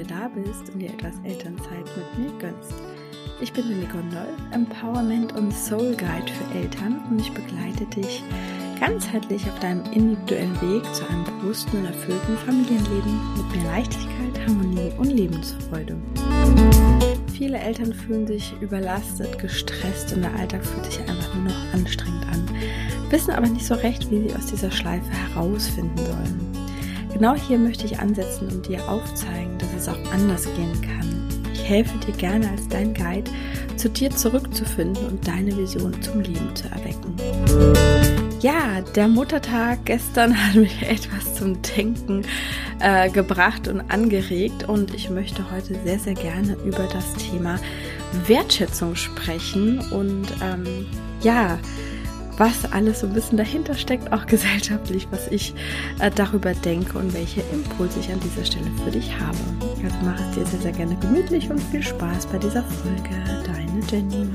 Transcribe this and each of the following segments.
wieder da bist und dir etwas Elternzeit mit mir gönnst. Ich bin Nicole Nolf, Empowerment und Soul Guide für Eltern und ich begleite dich ganzheitlich auf deinem individuellen Weg zu einem bewussten und erfüllten Familienleben mit mehr Leichtigkeit, Harmonie und Lebensfreude. Viele Eltern fühlen sich überlastet, gestresst und der Alltag fühlt sich einfach nur noch anstrengend an, wissen aber nicht so recht, wie sie aus dieser Schleife herausfinden sollen. Genau hier möchte ich ansetzen und dir aufzeigen, dass es auch anders gehen kann. Ich helfe dir gerne als dein Guide, zu dir zurückzufinden und deine Vision zum Leben zu erwecken. Ja, der Muttertag gestern hat mich etwas zum Denken äh, gebracht und angeregt und ich möchte heute sehr, sehr gerne über das Thema Wertschätzung sprechen und ähm, ja, was alles so ein bisschen dahinter steckt, auch gesellschaftlich, was ich äh, darüber denke und welche Impulse ich an dieser Stelle für dich habe. Also mach es dir sehr, sehr gerne gemütlich und viel Spaß bei dieser Folge. Deine Jenny.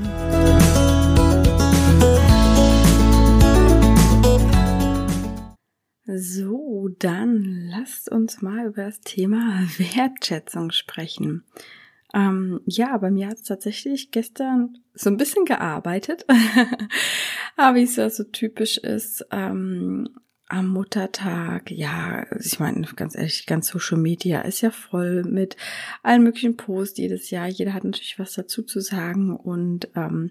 So, dann lasst uns mal über das Thema Wertschätzung sprechen. Ähm, ja, bei mir hat es tatsächlich gestern so ein bisschen gearbeitet, aber wie es ja so typisch ist, ähm, am Muttertag, ja, ich meine, ganz ehrlich, ganz Social Media ist ja voll mit allen möglichen Posts jedes Jahr. Jeder hat natürlich was dazu zu sagen. Und ähm,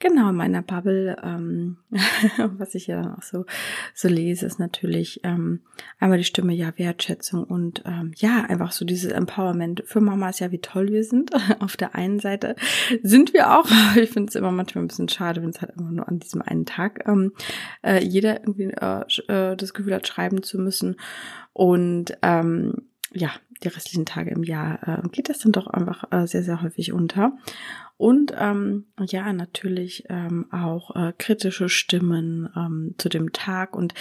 genau, in meiner Bubble, ähm, was ich ja dann auch so, so lese, ist natürlich ähm, einmal die Stimme, ja, Wertschätzung und ähm, ja, einfach so dieses Empowerment für Mamas, ja, wie toll wir sind. Auf der einen Seite sind wir auch, ich finde es immer manchmal ein bisschen schade, wenn es halt immer nur an diesem einen Tag ähm, äh, jeder irgendwie äh, das Gefühl hat, schreiben zu müssen. Und ähm, ja, die restlichen Tage im Jahr äh, geht das dann doch einfach äh, sehr, sehr häufig unter. Und ähm, ja, natürlich ähm, auch äh, kritische Stimmen ähm, zu dem Tag. Und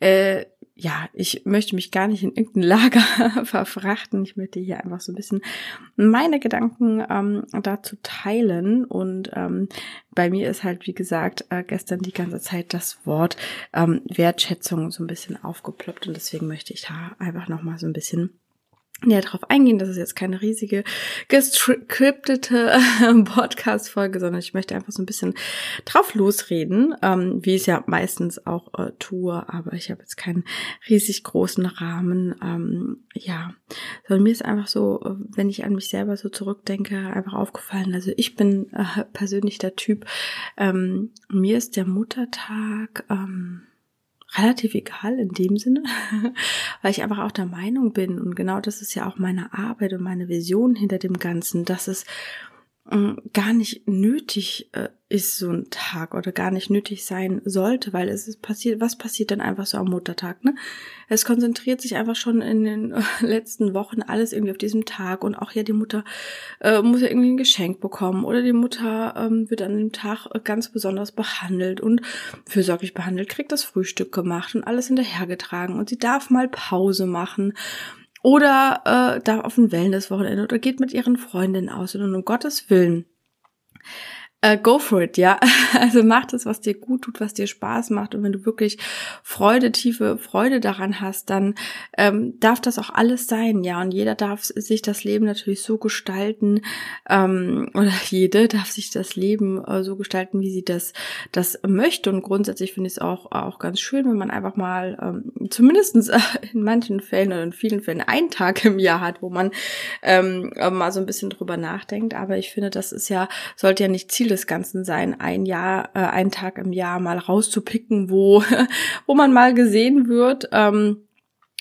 äh, ja, ich möchte mich gar nicht in irgendein Lager verfrachten. Ich möchte hier einfach so ein bisschen meine Gedanken ähm, dazu teilen. Und ähm, bei mir ist halt, wie gesagt, äh, gestern die ganze Zeit das Wort ähm, Wertschätzung so ein bisschen aufgeploppt. Und deswegen möchte ich da einfach nochmal so ein bisschen näher darauf eingehen. Das ist jetzt keine riesige gescriptete Podcast-Folge, sondern ich möchte einfach so ein bisschen drauf losreden, ähm, wie ich es ja meistens auch äh, tue, aber ich habe jetzt keinen riesig großen Rahmen. Ähm, ja, sondern mir ist einfach so, äh, wenn ich an mich selber so zurückdenke, einfach aufgefallen. Also ich bin äh, persönlich der Typ, ähm, mir ist der Muttertag, ähm, relativ egal in dem Sinne, weil ich einfach auch der Meinung bin und genau das ist ja auch meine Arbeit und meine Vision hinter dem Ganzen, dass es gar nicht nötig äh, ist so ein Tag oder gar nicht nötig sein sollte, weil es ist passiert, was passiert dann einfach so am Muttertag, ne? Es konzentriert sich einfach schon in den letzten Wochen alles irgendwie auf diesem Tag und auch ja die Mutter äh, muss ja irgendwie ein Geschenk bekommen oder die Mutter ähm, wird an dem Tag äh, ganz besonders behandelt und fürsorglich behandelt, kriegt das Frühstück gemacht und alles hinterhergetragen und sie darf mal Pause machen oder äh, da auf ein Wellnesswochenende oder geht mit ihren Freundinnen aus. Und um Gottes Willen Uh, go for it, ja. Also mach das, was dir gut tut, was dir Spaß macht. Und wenn du wirklich Freude, tiefe Freude daran hast, dann ähm, darf das auch alles sein, ja. Und jeder darf sich das Leben natürlich so gestalten, ähm, oder jede darf sich das Leben äh, so gestalten, wie sie das, das möchte. Und grundsätzlich finde ich es auch, auch ganz schön, wenn man einfach mal ähm, zumindest äh, in manchen Fällen oder in vielen Fällen einen Tag im Jahr hat, wo man ähm, mal so ein bisschen drüber nachdenkt. Aber ich finde, das ist ja, sollte ja nicht Ziel Ziel des Ganzen sein, ein Jahr, äh, einen Tag im Jahr mal rauszupicken, wo, wo man mal gesehen wird. Ähm,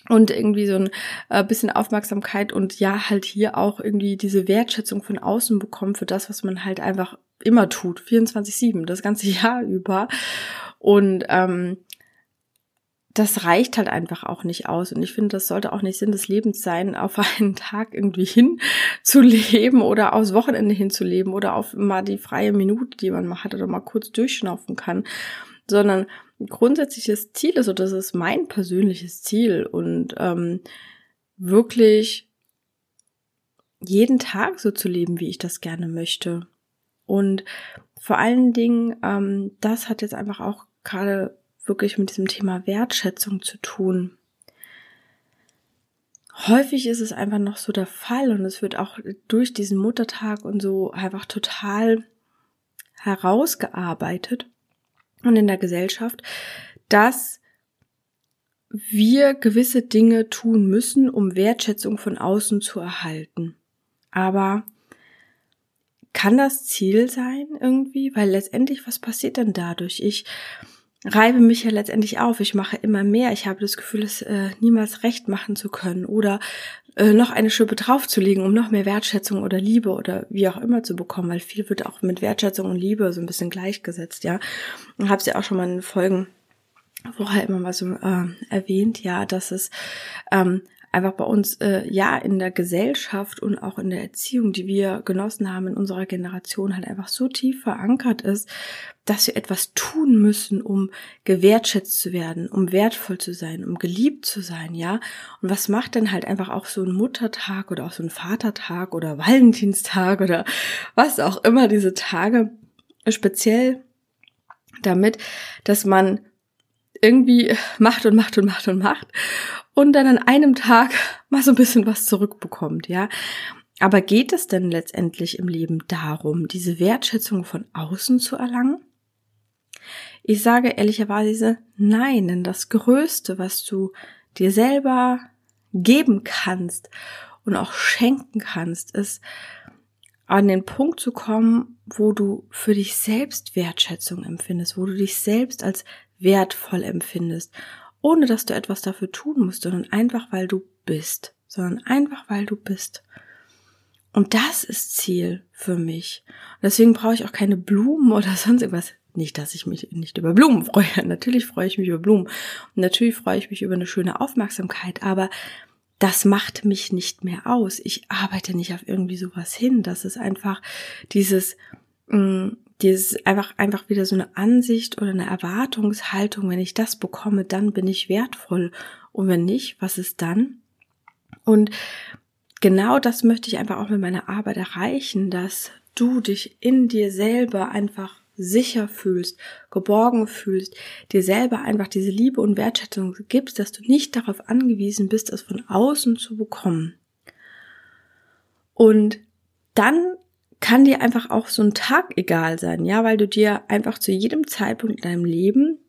und irgendwie so ein äh, bisschen Aufmerksamkeit und ja, halt hier auch irgendwie diese Wertschätzung von außen bekommen für das, was man halt einfach immer tut, 24-7, das ganze Jahr über. Und ähm, das reicht halt einfach auch nicht aus. Und ich finde, das sollte auch nicht Sinn des Lebens sein, auf einen Tag irgendwie hinzuleben oder aufs Wochenende hinzuleben oder auf mal die freie Minute, die man mal hat oder mal kurz durchschnaufen kann, sondern grundsätzliches Ziel ist, und das ist mein persönliches Ziel und ähm, wirklich jeden Tag so zu leben, wie ich das gerne möchte. Und vor allen Dingen, ähm, das hat jetzt einfach auch gerade wirklich mit diesem Thema Wertschätzung zu tun. häufig ist es einfach noch so der Fall und es wird auch durch diesen Muttertag und so einfach total herausgearbeitet und in der Gesellschaft, dass wir gewisse Dinge tun müssen, um Wertschätzung von außen zu erhalten. Aber kann das Ziel sein irgendwie? Weil letztendlich, was passiert denn dadurch? Ich reibe mich ja letztendlich auf. Ich mache immer mehr. Ich habe das Gefühl, es äh, niemals recht machen zu können oder äh, noch eine Schippe draufzulegen, um noch mehr Wertschätzung oder Liebe oder wie auch immer zu bekommen, weil viel wird auch mit Wertschätzung und Liebe so ein bisschen gleichgesetzt, ja. Und habe es ja auch schon mal in Folgen vorher immer mal so äh, erwähnt, ja, dass es ähm, einfach bei uns äh, ja in der Gesellschaft und auch in der Erziehung, die wir genossen haben in unserer Generation, halt einfach so tief verankert ist, dass wir etwas tun müssen, um gewertschätzt zu werden, um wertvoll zu sein, um geliebt zu sein, ja. Und was macht denn halt einfach auch so ein Muttertag oder auch so ein Vatertag oder Valentinstag oder was auch immer diese Tage speziell damit, dass man irgendwie macht und macht und macht und macht und dann an einem Tag mal so ein bisschen was zurückbekommt, ja. Aber geht es denn letztendlich im Leben darum, diese Wertschätzung von außen zu erlangen? Ich sage ehrlicherweise nein, denn das Größte, was du dir selber geben kannst und auch schenken kannst, ist an den Punkt zu kommen, wo du für dich selbst Wertschätzung empfindest, wo du dich selbst als wertvoll empfindest, ohne dass du etwas dafür tun musst, sondern einfach weil du bist, sondern einfach weil du bist. Und das ist Ziel für mich. Und deswegen brauche ich auch keine Blumen oder sonst irgendwas. Nicht, dass ich mich nicht über Blumen freue. Natürlich freue ich mich über Blumen. Und natürlich freue ich mich über eine schöne Aufmerksamkeit. Aber das macht mich nicht mehr aus. Ich arbeite nicht auf irgendwie sowas hin. Das ist einfach dieses, mh, mm, dieses einfach, einfach wieder so eine Ansicht oder eine Erwartungshaltung, wenn ich das bekomme, dann bin ich wertvoll. Und wenn nicht, was ist dann? Und genau das möchte ich einfach auch mit meiner Arbeit erreichen, dass du dich in dir selber einfach sicher fühlst, geborgen fühlst, dir selber einfach diese Liebe und Wertschätzung gibst, dass du nicht darauf angewiesen bist, es von außen zu bekommen. Und dann kann dir einfach auch so ein Tag egal sein, ja, weil du dir einfach zu jedem Zeitpunkt in deinem Leben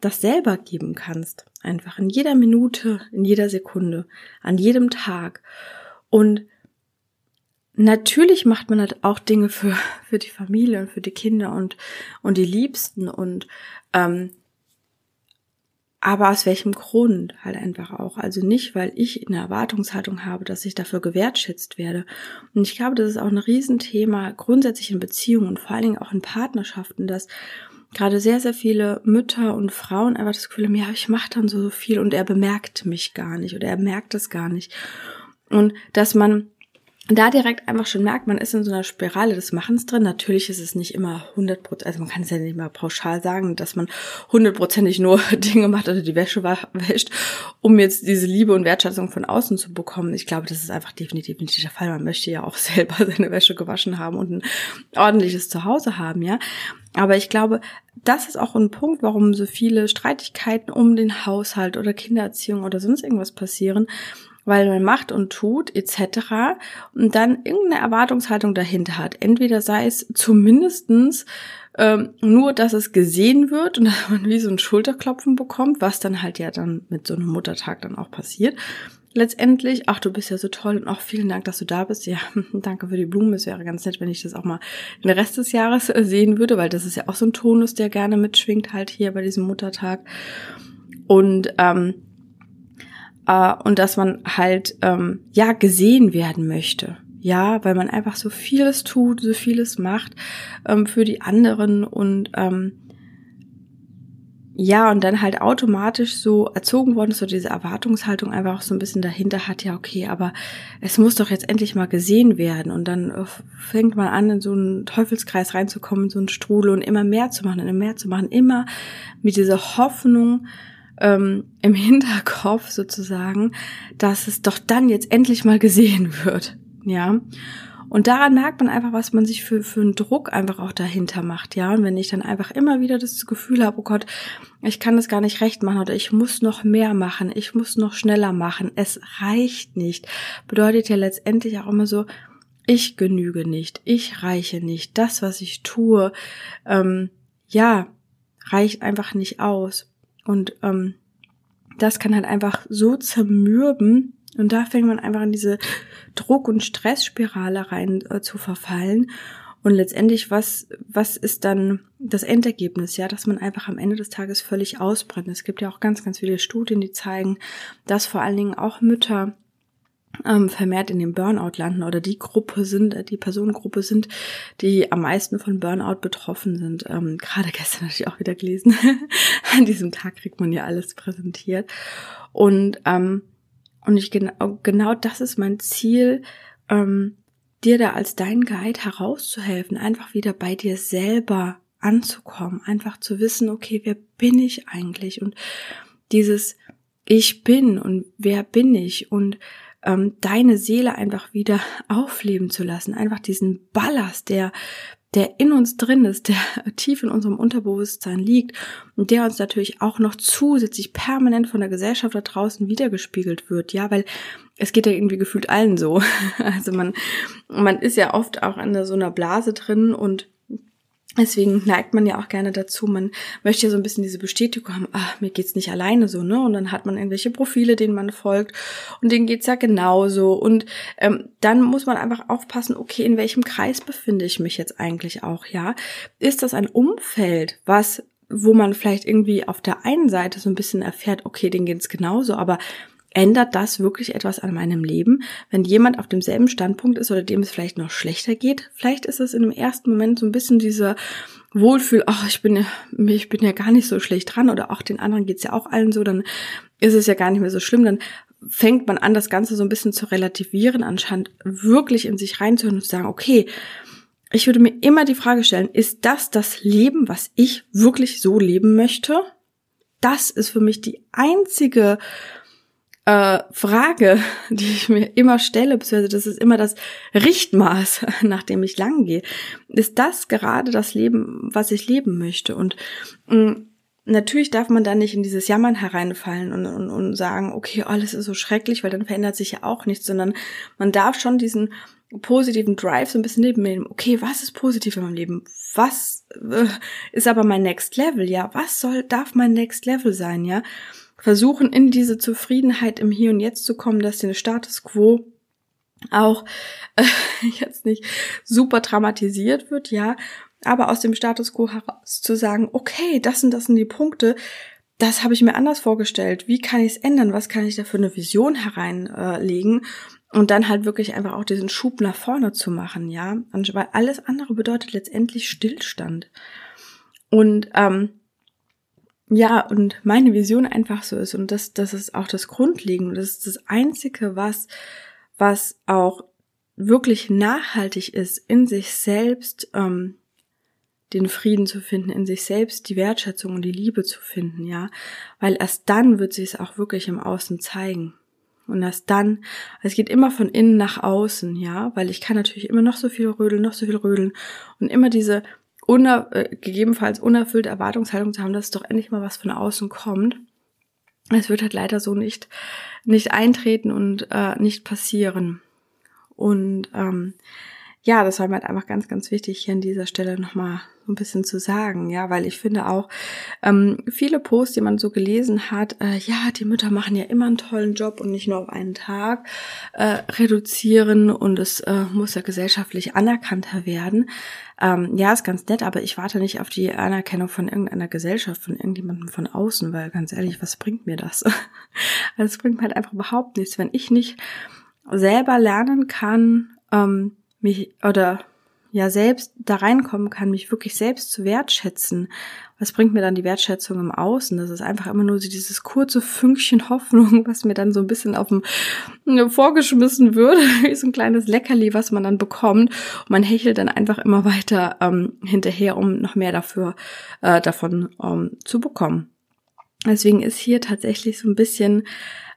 das selber geben kannst. Einfach in jeder Minute, in jeder Sekunde, an jedem Tag. Und natürlich macht man halt auch Dinge für, für die Familie und für die Kinder und, und die Liebsten und ähm, aber aus welchem Grund halt einfach auch. Also nicht, weil ich eine Erwartungshaltung habe, dass ich dafür gewertschätzt werde. Und ich glaube, das ist auch ein Riesenthema grundsätzlich in Beziehungen und vor allen Dingen auch in Partnerschaften, dass gerade sehr, sehr viele Mütter und Frauen einfach das Gefühl haben, ja, ich mache dann so viel und er bemerkt mich gar nicht oder er merkt es gar nicht. Und dass man da direkt einfach schon merkt, man ist in so einer Spirale des Machens drin. Natürlich ist es nicht immer 100 Prozent, also man kann es ja nicht mal pauschal sagen, dass man hundertprozentig nur Dinge macht oder die Wäsche wäscht, um jetzt diese Liebe und Wertschätzung von außen zu bekommen. Ich glaube, das ist einfach definitiv nicht der Fall. Man möchte ja auch selber seine Wäsche gewaschen haben und ein ordentliches Zuhause haben, ja. Aber ich glaube, das ist auch ein Punkt, warum so viele Streitigkeiten um den Haushalt oder Kindererziehung oder sonst irgendwas passieren, weil man macht und tut etc. und dann irgendeine Erwartungshaltung dahinter hat. Entweder sei es zumindestens ähm, nur, dass es gesehen wird und dass man wie so ein Schulterklopfen bekommt, was dann halt ja dann mit so einem Muttertag dann auch passiert. Letztendlich, ach, du bist ja so toll und auch vielen Dank, dass du da bist. Ja, danke für die Blumen. Es wäre ganz nett, wenn ich das auch mal den Rest des Jahres äh, sehen würde, weil das ist ja auch so ein Tonus, der gerne mitschwingt halt hier bei diesem Muttertag. Und ähm, äh, und dass man halt ähm, ja gesehen werden möchte. Ja, weil man einfach so vieles tut, so vieles macht ähm, für die anderen und ähm, ja, und dann halt automatisch so erzogen worden ist, so diese Erwartungshaltung einfach so ein bisschen dahinter hat, ja, okay, aber es muss doch jetzt endlich mal gesehen werden. Und dann äh, fängt man an, in so einen Teufelskreis reinzukommen, so einen Strudel und immer mehr zu machen, immer mehr zu machen, immer mit dieser Hoffnung, ähm, im Hinterkopf sozusagen, dass es doch dann jetzt endlich mal gesehen wird. Ja. Und daran merkt man einfach, was man sich für, für einen Druck einfach auch dahinter macht, ja. Und wenn ich dann einfach immer wieder das Gefühl habe, oh Gott, ich kann das gar nicht recht machen oder ich muss noch mehr machen, ich muss noch schneller machen, es reicht nicht, bedeutet ja letztendlich auch immer so, ich genüge nicht, ich reiche nicht, das, was ich tue, ähm, ja, reicht einfach nicht aus. Und ähm, das kann halt einfach so zermürben, und da fängt man einfach in diese Druck- und Stressspirale rein äh, zu verfallen. Und letztendlich, was, was ist dann das Endergebnis? Ja, dass man einfach am Ende des Tages völlig ausbrennt. Es gibt ja auch ganz, ganz viele Studien, die zeigen, dass vor allen Dingen auch Mütter ähm, vermehrt in dem Burnout landen oder die Gruppe sind, äh, die Personengruppe sind, die am meisten von Burnout betroffen sind. Ähm, Gerade gestern hatte ich auch wieder gelesen. An diesem Tag kriegt man ja alles präsentiert. Und ähm, und ich genau, genau das ist mein Ziel, ähm, dir da als dein Guide herauszuhelfen, einfach wieder bei dir selber anzukommen, einfach zu wissen, okay, wer bin ich eigentlich? Und dieses Ich bin und wer bin ich? Und ähm, deine Seele einfach wieder aufleben zu lassen, einfach diesen Ballast, der der in uns drin ist, der tief in unserem Unterbewusstsein liegt und der uns natürlich auch noch zusätzlich permanent von der Gesellschaft da draußen wiedergespiegelt wird, ja, weil es geht ja irgendwie gefühlt allen so. Also man, man ist ja oft auch in so einer Blase drin und Deswegen neigt man ja auch gerne dazu, man möchte ja so ein bisschen diese Bestätigung haben, ah, mir geht's nicht alleine so, ne? Und dann hat man irgendwelche Profile, denen man folgt und denen geht's ja genauso. Und ähm, dann muss man einfach aufpassen, okay, in welchem Kreis befinde ich mich jetzt eigentlich auch, ja? Ist das ein Umfeld, was, wo man vielleicht irgendwie auf der einen Seite so ein bisschen erfährt, okay, denen geht's genauso, aber ändert das wirklich etwas an meinem Leben, wenn jemand auf demselben Standpunkt ist oder dem es vielleicht noch schlechter geht? Vielleicht ist es in dem ersten Moment so ein bisschen dieser Wohlfühl, ach, ich bin ja, ich bin ja gar nicht so schlecht dran oder auch den anderen geht's ja auch allen so, dann ist es ja gar nicht mehr so schlimm, dann fängt man an, das Ganze so ein bisschen zu relativieren, anscheinend wirklich in sich reinzuhören und zu sagen, okay, ich würde mir immer die Frage stellen, ist das das Leben, was ich wirklich so leben möchte? Das ist für mich die einzige äh, Frage, die ich mir immer stelle, beziehungsweise das ist immer das Richtmaß, nach dem ich lang gehe. Ist das gerade das Leben, was ich leben möchte? Und mh, mm, natürlich darf man da nicht in dieses Jammern hereinfallen und, und, und sagen, okay, alles ist so schrecklich, weil dann verändert sich ja auch nichts, sondern man darf schon diesen positiven Drive so ein bisschen nehmen. Okay, was ist positiv in meinem Leben? Was äh, ist aber mein Next Level? Ja, was soll, darf mein Next Level sein? Ja, versuchen, in diese Zufriedenheit im Hier und Jetzt zu kommen, dass der Status quo auch äh, jetzt nicht super dramatisiert wird, ja, aber aus dem Status quo heraus zu sagen, okay, das sind das sind die Punkte, das habe ich mir anders vorgestellt. Wie kann ich es ändern? Was kann ich da für eine Vision hereinlegen? Äh, und dann halt wirklich einfach auch diesen Schub nach vorne zu machen, ja. Weil alles andere bedeutet letztendlich Stillstand. Und ähm, ja, und meine Vision einfach so ist, und das, das ist auch das Grundlegende, das ist das Einzige, was, was auch wirklich nachhaltig ist, in sich selbst ähm, den Frieden zu finden, in sich selbst die Wertschätzung und die Liebe zu finden, ja, weil erst dann wird sich es auch wirklich im Außen zeigen. Und erst dann, es geht immer von innen nach außen, ja, weil ich kann natürlich immer noch so viel rödeln, noch so viel rödeln. Und immer diese uner äh, gegebenenfalls unerfüllte Erwartungshaltung zu haben, dass doch endlich mal was von außen kommt. Es wird halt leider so nicht, nicht eintreten und äh, nicht passieren. Und ähm, ja, das war mir halt einfach ganz, ganz wichtig, hier an dieser Stelle nochmal so ein bisschen zu sagen, ja, weil ich finde auch, ähm, viele Posts, die man so gelesen hat, äh, ja, die Mütter machen ja immer einen tollen Job und nicht nur auf einen Tag äh, reduzieren und es äh, muss ja gesellschaftlich anerkannter werden. Ähm, ja, ist ganz nett, aber ich warte nicht auf die Anerkennung von irgendeiner Gesellschaft, von irgendjemandem von außen, weil ganz ehrlich, was bringt mir das? also es bringt mir halt einfach überhaupt nichts, wenn ich nicht selber lernen kann, ähm, mich oder ja selbst da reinkommen kann, mich wirklich selbst zu wertschätzen. Was bringt mir dann die Wertschätzung im Außen? Das ist einfach immer nur so dieses kurze Fünkchen Hoffnung, was mir dann so ein bisschen auf dem äh, vorgeschmissen würde, wie so ein kleines Leckerli, was man dann bekommt. Und man hechelt dann einfach immer weiter ähm, hinterher, um noch mehr dafür äh, davon ähm, zu bekommen. Deswegen ist hier tatsächlich so ein bisschen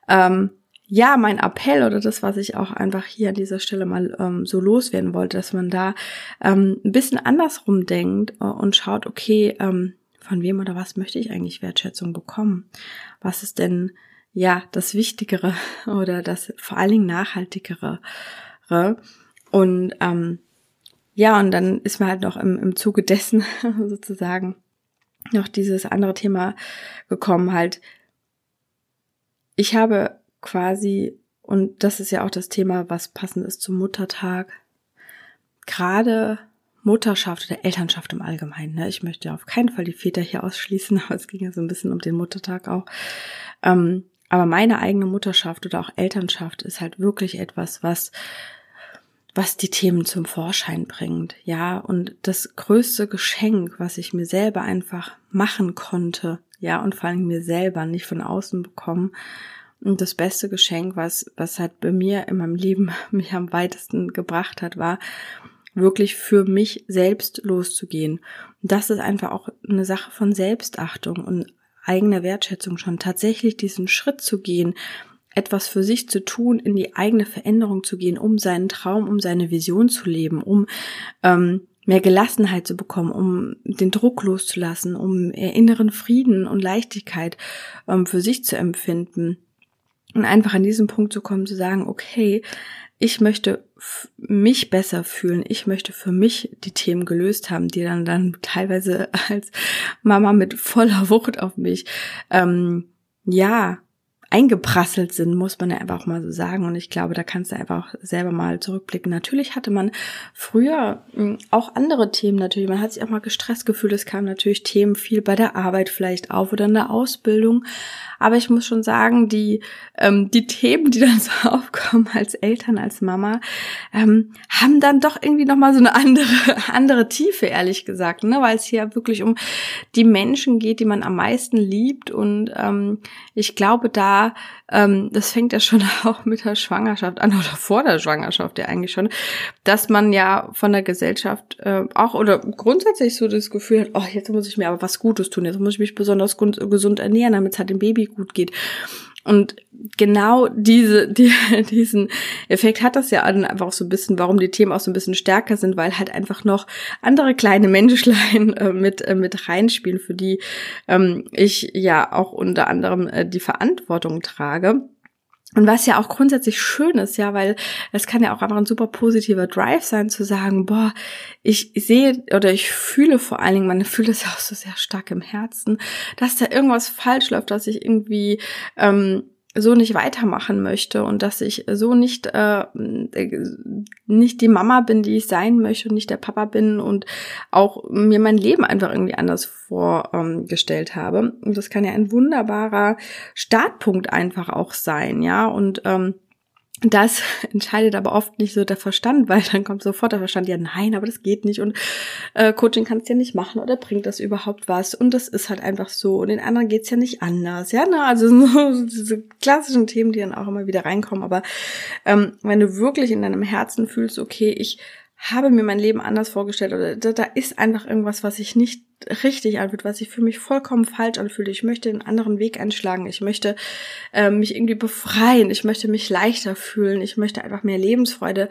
ähm, ja, mein Appell oder das, was ich auch einfach hier an dieser Stelle mal ähm, so loswerden wollte, dass man da ähm, ein bisschen andersrum denkt äh, und schaut, okay, ähm, von wem oder was möchte ich eigentlich Wertschätzung bekommen? Was ist denn ja das Wichtigere oder das vor allen Dingen Nachhaltigere? Und ähm, ja, und dann ist mir halt noch im, im Zuge dessen sozusagen noch dieses andere Thema gekommen, halt, ich habe quasi, und das ist ja auch das Thema, was passend ist zum Muttertag, gerade Mutterschaft oder Elternschaft im Allgemeinen. Ne? Ich möchte auf keinen Fall die Väter hier ausschließen, aber es ging ja so ein bisschen um den Muttertag auch. Ähm, aber meine eigene Mutterschaft oder auch Elternschaft ist halt wirklich etwas, was was die Themen zum Vorschein bringt, ja, und das größte Geschenk, was ich mir selber einfach machen konnte, ja, und vor allem mir selber nicht von außen bekommen, und das beste Geschenk, was, was halt bei mir in meinem Leben mich am weitesten gebracht hat, war, wirklich für mich selbst loszugehen. Und das ist einfach auch eine Sache von Selbstachtung und eigener Wertschätzung schon tatsächlich diesen Schritt zu gehen, etwas für sich zu tun, in die eigene Veränderung zu gehen, um seinen Traum, um seine Vision zu leben, um ähm, mehr Gelassenheit zu bekommen, um den Druck loszulassen, um inneren Frieden und Leichtigkeit ähm, für sich zu empfinden. Und einfach an diesen Punkt zu kommen, zu sagen, okay, ich möchte mich besser fühlen, ich möchte für mich die Themen gelöst haben, die dann dann teilweise als Mama mit voller Wucht auf mich ähm, ja eingeprasselt sind, muss man ja einfach auch mal so sagen. Und ich glaube, da kannst du einfach auch selber mal zurückblicken. Natürlich hatte man früher hm, auch andere Themen natürlich. Man hat sich auch mal gestresst gefühlt. Es kamen natürlich Themen viel bei der Arbeit vielleicht auf oder in der Ausbildung. Aber ich muss schon sagen, die, ähm, die Themen, die dann so aufkommen als Eltern, als Mama, ähm, haben dann doch irgendwie nochmal so eine andere, andere Tiefe, ehrlich gesagt, ne? weil es hier wirklich um die Menschen geht, die man am meisten liebt. Und ähm, ich glaube, da, ähm, das fängt ja schon auch mit der Schwangerschaft an oder vor der Schwangerschaft ja eigentlich schon, dass man ja von der Gesellschaft äh, auch oder grundsätzlich so das Gefühl hat, oh, jetzt muss ich mir aber was Gutes tun, jetzt muss ich mich besonders gesund ernähren, damit es halt dem Baby gut geht. Und genau diese, die, diesen Effekt hat das ja einfach auch so ein bisschen, warum die Themen auch so ein bisschen stärker sind, weil halt einfach noch andere kleine Menschlein äh, mit, äh, mit reinspielen, für die ähm, ich ja auch unter anderem äh, die Verantwortung trage. Und was ja auch grundsätzlich schön ist, ja, weil es kann ja auch einfach ein super positiver Drive sein, zu sagen, boah, ich sehe oder ich fühle vor allen Dingen, man fühlt es ja auch so sehr stark im Herzen, dass da irgendwas falsch läuft, dass ich irgendwie ähm, so nicht weitermachen möchte und dass ich so nicht äh, nicht die Mama bin, die ich sein möchte und nicht der Papa bin und auch mir mein Leben einfach irgendwie anders vorgestellt ähm, habe. Und das kann ja ein wunderbarer Startpunkt einfach auch sein, ja. Und ähm, das entscheidet aber oft nicht so der Verstand, weil dann kommt sofort der Verstand, ja nein, aber das geht nicht und äh, Coaching kannst du ja nicht machen oder bringt das überhaupt was und das ist halt einfach so und den anderen geht's ja nicht anders, ja, ne? also so, diese klassischen Themen, die dann auch immer wieder reinkommen, aber ähm, wenn du wirklich in deinem Herzen fühlst, okay, ich habe mir mein Leben anders vorgestellt oder da, da ist einfach irgendwas, was sich nicht richtig anfühlt, was sich für mich vollkommen falsch anfühlt. Ich möchte einen anderen Weg einschlagen. Ich möchte ähm, mich irgendwie befreien. Ich möchte mich leichter fühlen. Ich möchte einfach mehr Lebensfreude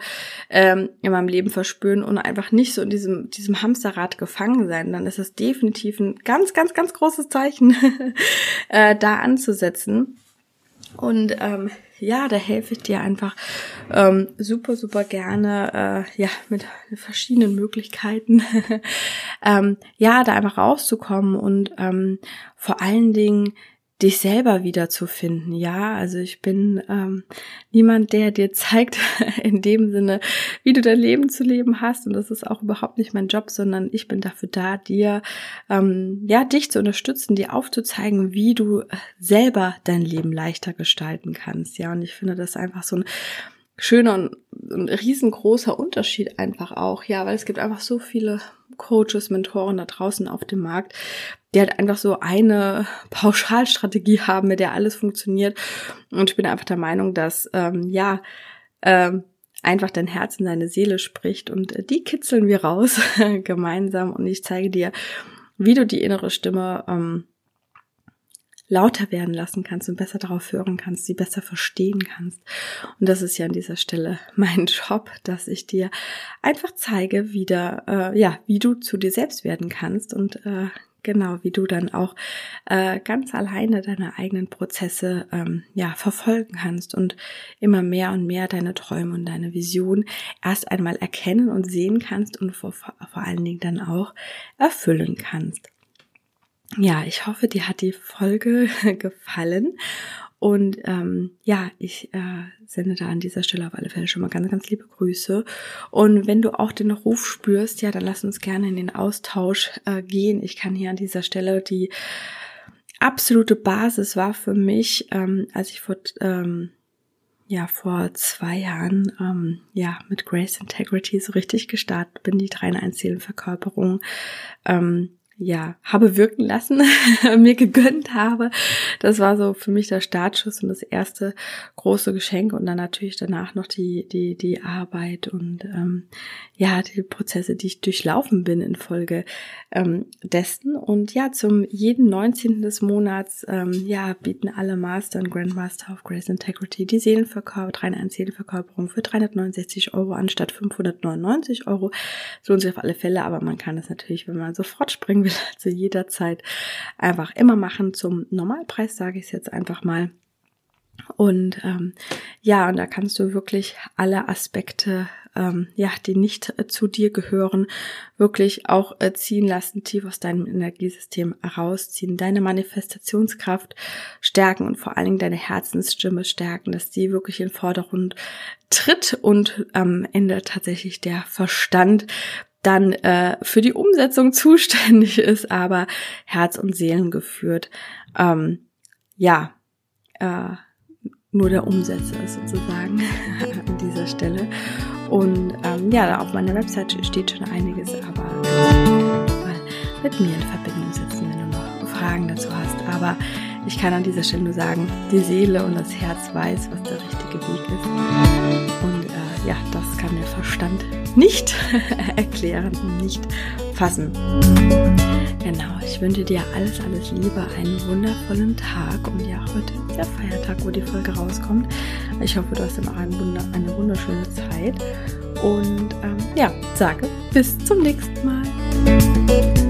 ähm, in meinem Leben verspüren und einfach nicht so in diesem, diesem Hamsterrad gefangen sein. Dann ist es definitiv ein ganz, ganz, ganz großes Zeichen, äh, da anzusetzen. Und ähm, ja, da helfe ich dir einfach ähm, super, super gerne, äh, ja, mit verschiedenen Möglichkeiten, ähm, ja, da einfach rauszukommen und ähm, vor allen Dingen dich selber wiederzufinden. Ja, also ich bin ähm, niemand, der dir zeigt in dem Sinne, wie du dein Leben zu leben hast. Und das ist auch überhaupt nicht mein Job, sondern ich bin dafür da, dir ähm, ja dich zu unterstützen, dir aufzuzeigen, wie du selber dein Leben leichter gestalten kannst. Ja, und ich finde das einfach so ein schöner und ein riesengroßer Unterschied einfach auch, ja, weil es gibt einfach so viele Coaches, Mentoren da draußen auf dem Markt, die halt einfach so eine Pauschalstrategie haben, mit der alles funktioniert. Und ich bin einfach der Meinung, dass ähm, ja ähm, einfach dein Herz in deine Seele spricht und die kitzeln wir raus gemeinsam und ich zeige dir, wie du die innere Stimme ähm, lauter werden lassen kannst und besser darauf hören kannst, sie besser verstehen kannst. Und das ist ja an dieser Stelle mein Job, dass ich dir einfach zeige, wieder, äh, ja, wie du zu dir selbst werden kannst und äh, genau, wie du dann auch äh, ganz alleine deine eigenen Prozesse ähm, ja verfolgen kannst und immer mehr und mehr deine Träume und deine Vision erst einmal erkennen und sehen kannst und vor, vor allen Dingen dann auch erfüllen kannst. Ja, ich hoffe, dir hat die Folge gefallen und ähm, ja, ich äh, sende da an dieser Stelle auf alle Fälle schon mal ganz, ganz liebe Grüße. Und wenn du auch den Ruf spürst, ja, dann lass uns gerne in den Austausch äh, gehen. Ich kann hier an dieser Stelle die absolute Basis war für mich, ähm, als ich vor ähm, ja vor zwei Jahren ähm, ja mit Grace Integrity so richtig gestartet bin, die 3 in 1 Seelenverkörperung. Ähm, ja, habe wirken lassen, mir gegönnt habe. Das war so für mich der Startschuss und das erste große Geschenk und dann natürlich danach noch die, die, die Arbeit und ähm, ja, die Prozesse, die ich durchlaufen bin in Folge ähm, dessen. Und ja, zum jeden 19. des Monats, ähm, ja, bieten alle Master und Grandmaster of Grace Integrity die Seelenverkauf, 3 1 Seelenverkörperung für 369 Euro anstatt 599 Euro. Das lohnt sich auf alle Fälle, aber man kann es natürlich, wenn man sofort springen will, will, jederzeit einfach immer machen. Zum Normalpreis sage ich es jetzt einfach mal. Und ähm, ja, und da kannst du wirklich alle Aspekte, ähm, ja, die nicht äh, zu dir gehören, wirklich auch äh, ziehen lassen, tief aus deinem Energiesystem herausziehen, deine Manifestationskraft stärken und vor allen Dingen deine Herzensstimme stärken, dass die wirklich in Vordergrund tritt und am Ende tatsächlich der Verstand dann äh, für die Umsetzung zuständig ist, aber Herz und Seelen geführt. Ähm, ja, äh, nur der Umsetzer ist sozusagen an dieser Stelle. Und ähm, ja, auf meiner Website steht schon einiges, aber mal mit mir in Verbindung setzen, wenn du noch Fragen dazu hast. Aber ich kann an dieser Stelle nur sagen, die Seele und das Herz weiß, was der richtige Weg ist. Ja, das kann der Verstand nicht erklären und nicht fassen. Genau, ich wünsche dir alles, alles Liebe, einen wundervollen Tag und ja, heute ist ja Feiertag, wo die Folge rauskommt. Ich hoffe, du hast dann auch eine, eine wunderschöne Zeit und ähm, ja, sage bis zum nächsten Mal.